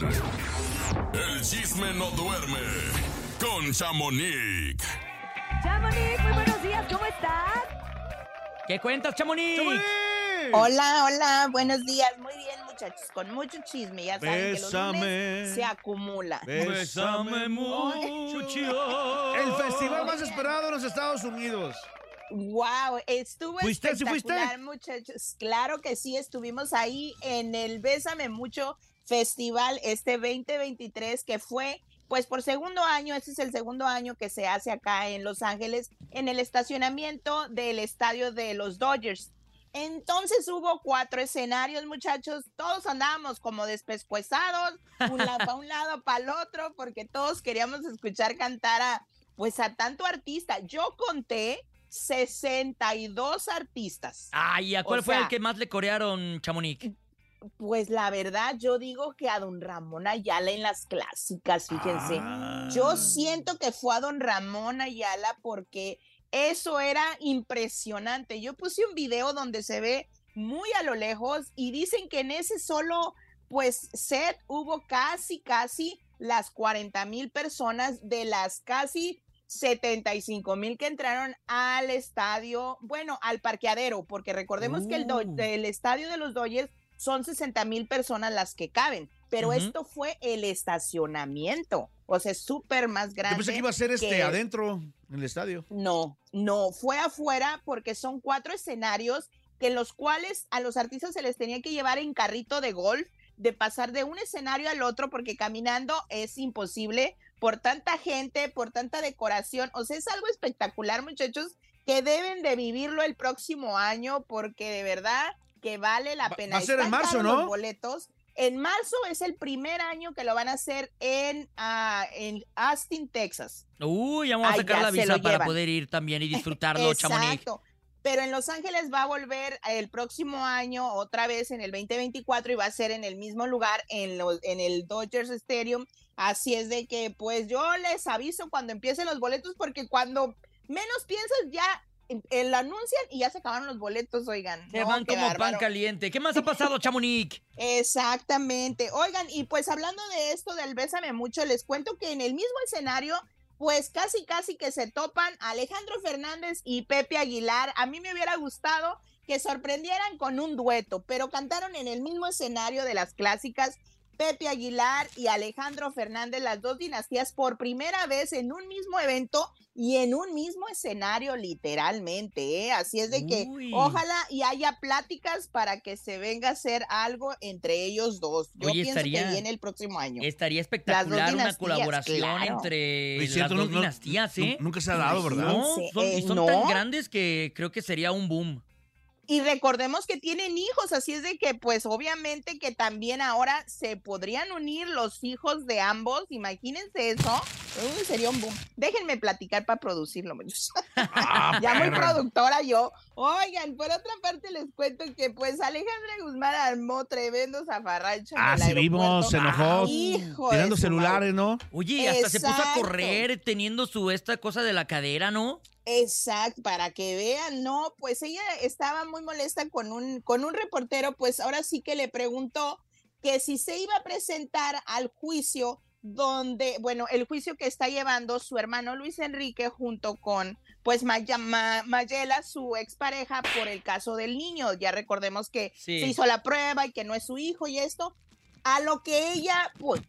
El chisme no duerme con Chamonix. Chamonix, muy buenos días, ¿cómo estás? ¿Qué cuentas, Chamonix? Hola, hola, buenos días. Muy bien, muchachos, con mucho chisme. Ya saben que los Bésame. lunes se acumula. Bésame mucho. El festival más esperado en los Estados Unidos. Wow, estuvo ¿Fuiste? ¿Sí fuiste? espectacular, muchachos. Claro que sí, estuvimos ahí en el Bésame Mucho Festival este 2023 que fue pues por segundo año, este es el segundo año que se hace acá en Los Ángeles en el estacionamiento del estadio de los Dodgers. Entonces hubo cuatro escenarios, muchachos. Todos andábamos como despescuezados, un lado para un lado, para el otro, porque todos queríamos escuchar cantar a, pues a tanto artista. Yo conté 62 artistas. Ay, ¿a cuál O fue el que más le corearon, Chamonix? Pues la verdad, yo digo que a don Ramón Ayala en las clásicas, fíjense. Ah. Yo siento que fue a don Ramón Ayala porque eso era impresionante. Yo puse un video donde se ve muy a lo lejos y dicen que en ese solo, pues, set hubo casi, casi las 40 mil personas de las casi 75 mil que entraron al estadio, bueno, al parqueadero, porque recordemos que el, do- Uh. el estadio de los Dodgers son 60 mil personas las que caben, pero esto fue el estacionamiento, o sea, es súper más grande. Yo pensé que iba a ser este que- adentro, en el estadio. No, no, fue afuera porque son cuatro escenarios que en los cuales a los artistas se les tenía que llevar en carrito de golf, de pasar de un escenario al otro, porque caminando es imposible por tanta gente, por tanta decoración. O sea, es algo espectacular, muchachos, que deben de vivirlo el próximo año, porque de verdad que vale la pena. va a ser en marzo, ¿no? Los boletos. En marzo es el primer año que lo van a hacer en, ah, en Austin, Texas. Uy, ya vamos a sacar la lo visa para poder ir también y disfrutarlo, Chamonix. Exacto. Pero en Los Ángeles va a volver el próximo año, otra vez en el 2024, y va a ser en el mismo lugar, en, los, en el Dodgers Stadium. Así es de que, pues yo les aviso cuando empiecen los boletos, porque cuando menos piensas, ya lo anuncian y ya se acabaron los boletos, oigan. Se No, van como pan caliente. ¿Qué más ha pasado, Chamonix? Exactamente. Oigan, y pues hablando de esto del Bésame Mucho, les cuento que en el mismo escenario, pues casi casi que se topan Alejandro Fernández y Pepe Aguilar. A mí me hubiera gustado que sorprendieran con un dueto, pero cantaron en el mismo escenario de las clásicas. Pepe Aguilar y Alejandro Fernández, las dos dinastías, por primera vez en un mismo evento y en un mismo escenario, literalmente. ¿eh? Así es de que Uy. ojalá y haya pláticas para que se venga a hacer algo entre ellos dos. Yo Oye, pienso estaría- que viene el próximo año. Estaría espectacular una colaboración claro. entre las cierto, dos no- dinastías, ¿eh? Nunca se ha dado, ¿verdad? No, son, y eh, son no. tan grandes que creo que sería un boom. Y recordemos que tienen hijos, así es de que pues obviamente que también ahora se podrían unir los hijos de ambos, imagínense eso, Uy, sería un boom. Déjenme platicar para producirlo, muchachos. Ah, ya muy productora yo. Oigan, por otra parte les cuento que pues Alejandra Guzmán armó tremendo zafarrancho. Ah, sí vimos, se enojó. Hijo de Tirando su celulares, ¿no? Oye, y hasta se puso a correr teniendo su esta cosa de la cadera, ¿no? Exacto, para que vean, no, pues ella estaba muy molesta con un, con un reportero, pues ahora sí que le preguntó que si se iba a presentar al juicio donde, bueno, el juicio que está llevando su hermano Luis Enrique junto con, pues, Maya- Ma- Mayela, su expareja, por el caso del niño. Ya recordemos que Sí. se hizo la prueba y que no es su hijo y esto. A lo que ella, pues,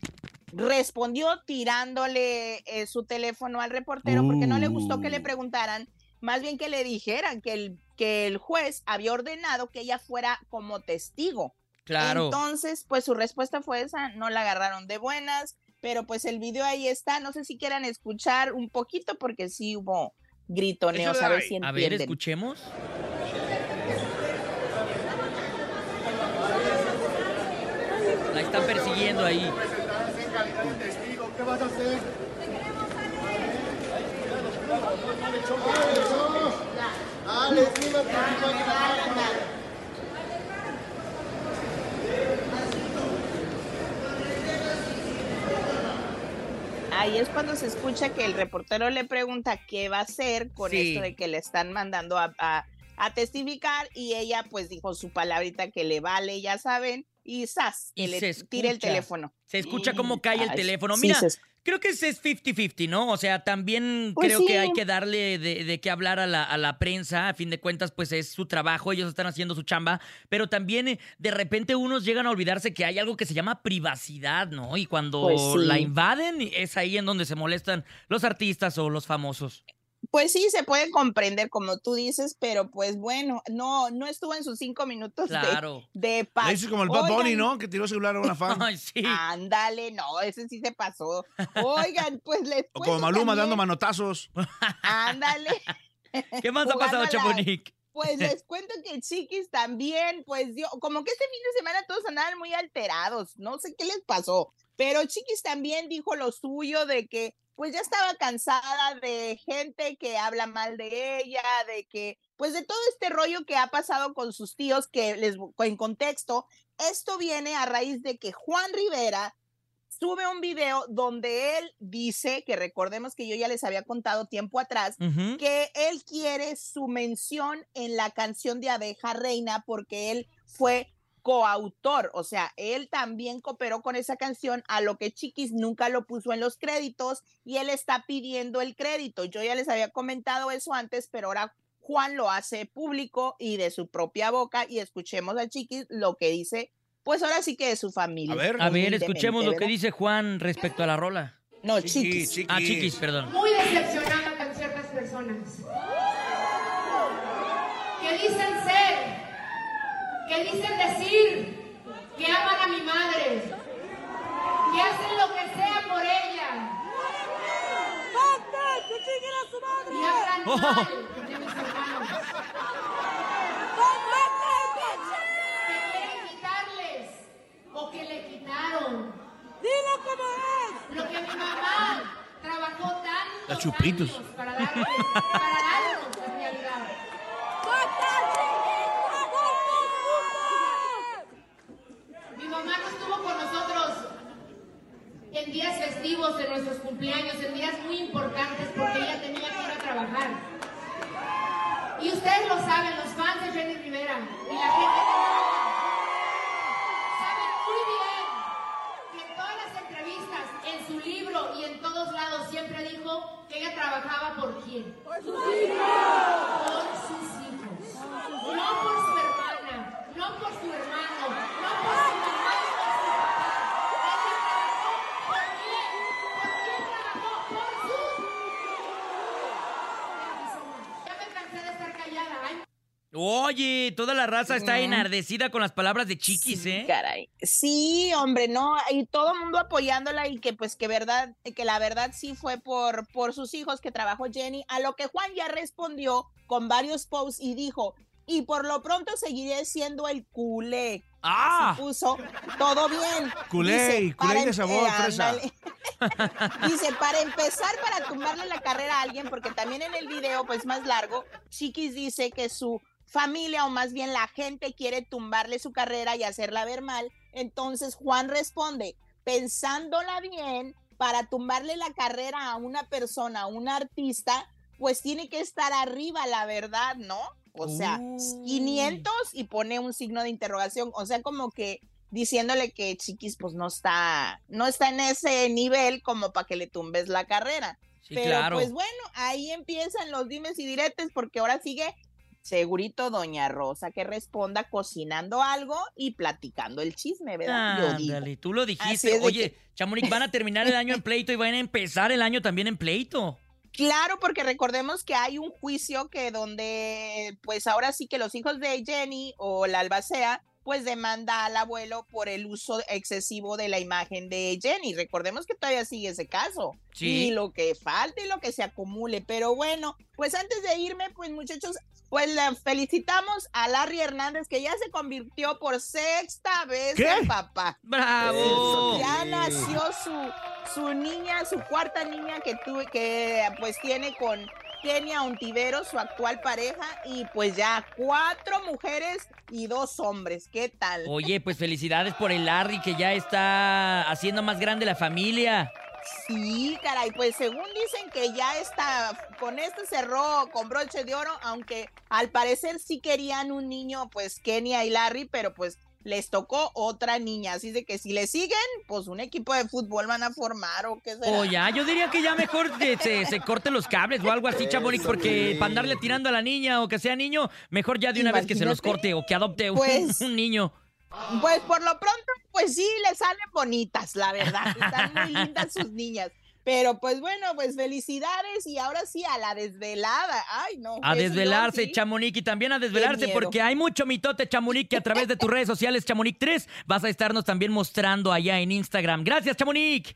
respondió tirándole eh, su teléfono al reportero porque no le gustó que le Uh. preguntaran, más bien que le dijeran que el, que el juez había ordenado que ella fuera como testigo. Claro. Entonces, pues su respuesta fue esa, no la agarraron de buenas, pero pues el video ahí está, no sé si quieran escuchar un poquito porque sí hubo gritoneos, a ver si a entienden. ver, escuchemos. La están persiguiendo ahí. ¿Qué vas a hacer? Dale, Ahí es cuando se escucha que el reportero le pregunta qué va a hacer con Sí. esto de que le están mandando a, a- a testificar y ella pues dijo su palabrita que le vale, ya saben, y ¡zas! que Y le se tire el teléfono. Se escucha cómo cae el teléfono. Mira, creo que es 50-50, ¿no? O sea, también Pues creo sí. que hay que darle de, de qué hablar a la, a la prensa. A fin de cuentas, pues es su trabajo, ellos están haciendo su chamba. Pero también eh, de repente unos llegan a olvidarse que hay algo que se llama privacidad, ¿no? Y cuando Pues sí. la invaden, es ahí en donde se molestan los artistas o los famosos. Pues sí, se puede comprender como tú dices, pero pues bueno, no, no estuvo en sus cinco minutos de- Claro. de, paz. Hizo como el Bad Bunny, ¿no? Que tiró celular a una fan. Ay, sí. Ándale, no, ese sí se pasó. Oigan, pues les O como Maluma dando manotazos. Ándale. ¿Qué más ha pasado, Chamonix? Pues les cuento que Chiquis también, pues dio, como que este fin de semana todos andaban muy alterados, no sé qué les pasó, pero Chiquis también dijo lo suyo de que pues ya estaba cansada de gente que habla mal de ella, de que pues de todo este rollo que ha pasado con sus tíos, que les en contexto, esto viene a raíz de que Juan Rivera sube un video donde él dice, que recordemos que yo ya les había contado tiempo atrás, que él quiere su mención en la canción de Abeja Reina porque él fue coautor, o sea, él también cooperó con esa canción, a lo que Chiquis nunca lo puso en los créditos y él está pidiendo el crédito. Yo ya les había comentado eso antes, pero ahora Juan lo hace público y de su propia boca y escuchemos a Chiquis lo que dice, pues ahora sí que de su familia. A ver. A ver, escuchemos lo que dice Juan respecto a la rola. No, Chiquis, Chiquis. Ah, chiquis, perdón. muy decepcionada con ciertas personas que dicen ser, que dicen decir que aman a mi madre, que hacen lo que sea por ella. Y hablan Oh. mal de mis hermanos. Que quieren quitarles o que le quitaron. Lo que mi mamá trabajó tanto Las chupitos. para darle, para darnos en realidad. Mi mamá no estuvo con nosotros días festivos, en nuestros cumpleaños, en días muy importantes porque ella tenía que ir a trabajar. Y ustedes lo saben, los fans de Jenny Rivera y la gente que saben muy bien que en todas las entrevistas, en su libro y en todos lados siempre dijo que ella trabajaba por quién. Por sus hijos. Por sus hijos. No por su hermana, no por su hermano, no por su mamá y por su papá. Ella trabajó por quién. ¿Por quién trabajó? Por sus Ya me cansé de estar callada. Ay, Oye, toda la raza está enardecida con las palabras de chiquis, ¿eh? Caray. Sí, hombre, no, y todo el mundo apoyándola y que pues que verdad, que la verdad sí fue por, por sus hijos que trabajó Jenny, a lo que Juan ya respondió con varios posts y dijo, y por lo pronto seguiré siendo el culé. ¡Ah! Así puso, todo bien. Culé, Dice, culé de sabor, fresa. ándale. Dice, para empezar, para tumbarle la carrera a alguien, porque también en el video, pues más largo, Chiquis dice que su familia o más bien la gente quiere tumbarle su carrera y hacerla ver mal. Entonces Juan responde, pensándola bien, para tumbarle la carrera a una persona, a un artista, pues tiene que estar arriba, la verdad, ¿no? O sea, Uy. 500 y pone un signo de interrogación, o sea, como que diciéndole que Chiquis pues no está, no está en ese nivel como para que le tumbes la carrera. Sí, Pero claro. pues bueno, ahí empiezan los dimes y diretes porque ahora sigue segurito Doña Rosa que responda cocinando algo y platicando el chisme, ¿verdad? Ándale, tú lo dijiste. Oye, que- Chamonix, van a terminar el año en pleito y van a empezar el año también en pleito. Claro, porque recordemos que hay un juicio que donde, pues ahora sí que los hijos de Jenny o la albacea, pues demanda al abuelo por el uso excesivo de la imagen de Jenny. Recordemos que todavía sigue ese caso. Sí. Y lo que falte y lo que se acumule. Pero bueno, pues antes de irme, pues muchachos, pues le felicitamos a Larry Hernández que ya se convirtió por sexta vez ¿Qué? en papá. ¡Bravo! Ya nació su, su niña, su cuarta niña que tuve, que pues tiene con Kenia Ontivero, su actual pareja, y pues ya cuatro mujeres y dos hombres. ¿Qué tal? Oye, pues felicidades por el Larry que ya está haciendo más grande la familia. Sí, caray, pues según dicen que ya está, con esto cerró con broche de oro, aunque al parecer sí querían un niño, pues Kenia y Larry, pero pues les tocó otra niña. Así de que si le siguen, pues un equipo de fútbol van a formar o qué será. O ya, yo diría que ya mejor se, se, se corte los cables o algo así, Chamonix, porque para andarle tirando a la niña o que sea niño, mejor ya de una vez que se los corte o que adopte un- Pues- un niño. Pues por lo pronto, pues sí, le salen bonitas, la verdad. Están muy lindas sus niñas. Pero pues bueno, pues felicidades y ahora sí a la desvelada. Ay, no. A desvelarse, sí. Chamonix, y también a desvelarse porque hay mucho mitote, Chamonix, que a través de tus redes sociales, Chamonix 3, vas a estarnos también mostrando allá en Instagram. Gracias, Chamonix.